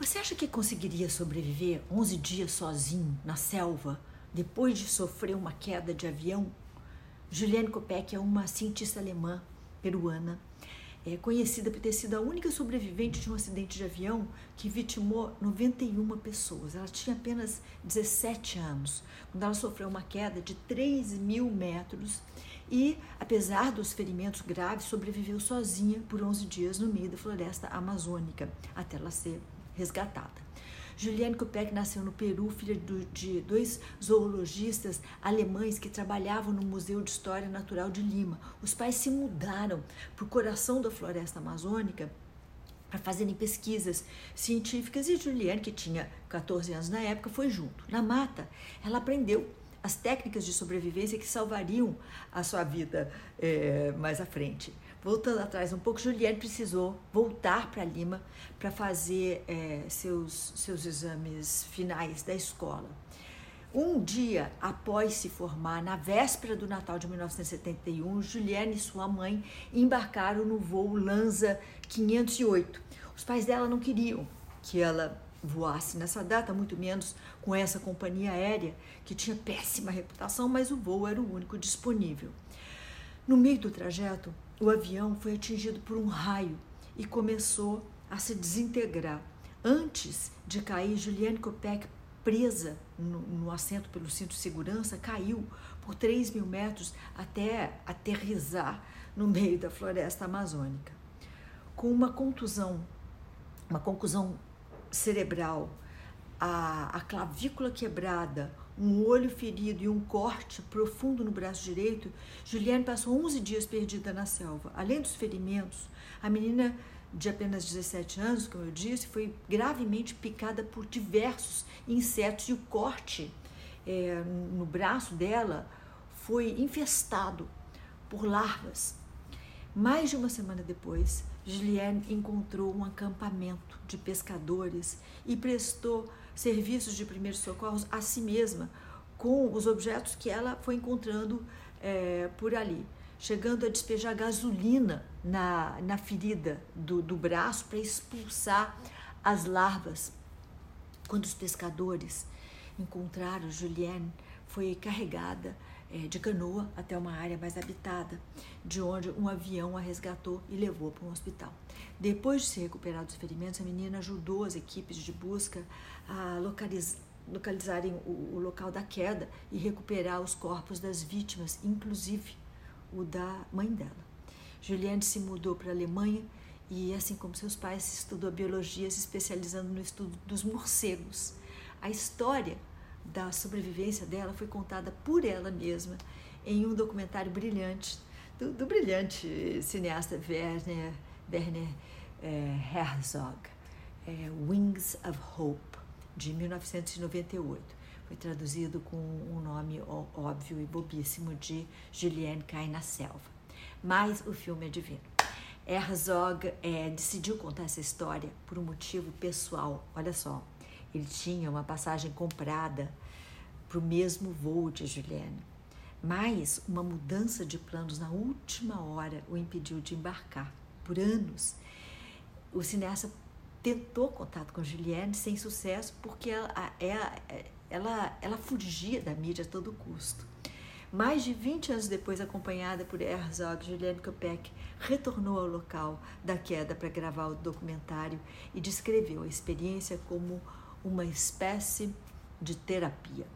Você acha que conseguiria sobreviver 11 dias sozinho na selva depois de sofrer uma queda de avião? Juliane Kopeck é uma cientista alemã peruana, é conhecida por ter sido a única sobrevivente de um acidente de avião que vitimou 91 pessoas. Ela tinha apenas 17 anos quando ela sofreu uma queda de 3 mil metros e, apesar dos ferimentos graves, sobreviveu sozinha por 11 dias no meio da floresta amazônica até ela ser resgatada. Juliane Kopeck nasceu no Peru, filha de dois zoologistas alemães que trabalhavam no Museu de História Natural de Lima. Os pais se mudaram para o coração da floresta amazônica para fazerem pesquisas científicas e Juliane, que tinha 14 anos na época, foi junto. Na mata, ela aprendeu as técnicas de sobrevivência que salvariam a sua vida é, mais à frente. Voltando atrás um pouco, Juliane precisou voltar para Lima para fazer é, seus, seus exames finais da escola. Um dia após se formar, na véspera do Natal de 1971, Juliane e sua mãe embarcaram no voo Lanza 508. Os pais dela não queriam que ela voasse nessa data, muito menos com essa companhia aérea que tinha péssima reputação, mas o voo era o único disponível. No meio do trajeto, o avião foi atingido por um raio e começou a se desintegrar. Antes de cair, Juliane Kopeck, presa no, no assento pelo cinto de segurança, caiu por 3 mil metros até aterrizar no meio da floresta amazônica. Com uma contusão, uma contusão cerebral, a, a clavícula quebrada, um olho ferido e um corte profundo no braço direito, Juliane passou 11 dias perdida na selva. Além dos ferimentos, a menina de apenas 17 anos, como eu disse, foi gravemente picada por diversos insetos e o corte é, no braço dela foi infestado por larvas. Mais de uma semana depois, Juliane encontrou um acampamento de pescadores e prestou serviços de primeiros socorros a si mesma com os objetos que ela foi encontrando é, por ali, chegando a despejar gasolina na, na ferida do, do braço para expulsar as larvas. Quando os pescadores encontraram Juliane, foi carregada é, de canoa até uma área mais habitada, de onde um avião a resgatou e levou para um hospital. Depois de se recuperar dos ferimentos, a menina ajudou as equipes de busca a localiz localizarem o local da queda e recuperar os corpos das vítimas, inclusive o da mãe dela. Juliane se mudou para a Alemanha e, assim como seus pais, estudou biologia, se especializando no estudo dos morcegos. A história da sobrevivência dela foi contada por ela mesma em um documentário brilhante do, do brilhante cineasta Werner, Werner é, Herzog, é, Wings of Hope, de 1998. Foi traduzido com um nome óbvio e bobíssimo de Juliane Cai na Selva. Mas o filme é divino. Herzog é, decidiu contar essa história por um motivo pessoal. Olha só, ele tinha uma passagem comprada para o mesmo voo de Juliane, mas uma mudança de planos na última hora o impediu de embarcar. Por anos, o cineasta tentou contato com Juliane sem sucesso porque ela, ela, ela, ela fugia da mídia a todo custo. Mais de 20 anos depois, acompanhada por Herzog, Juliane Kopeck retornou ao local da queda para gravar o documentário e descreveu a experiência como uma espécie de terapia.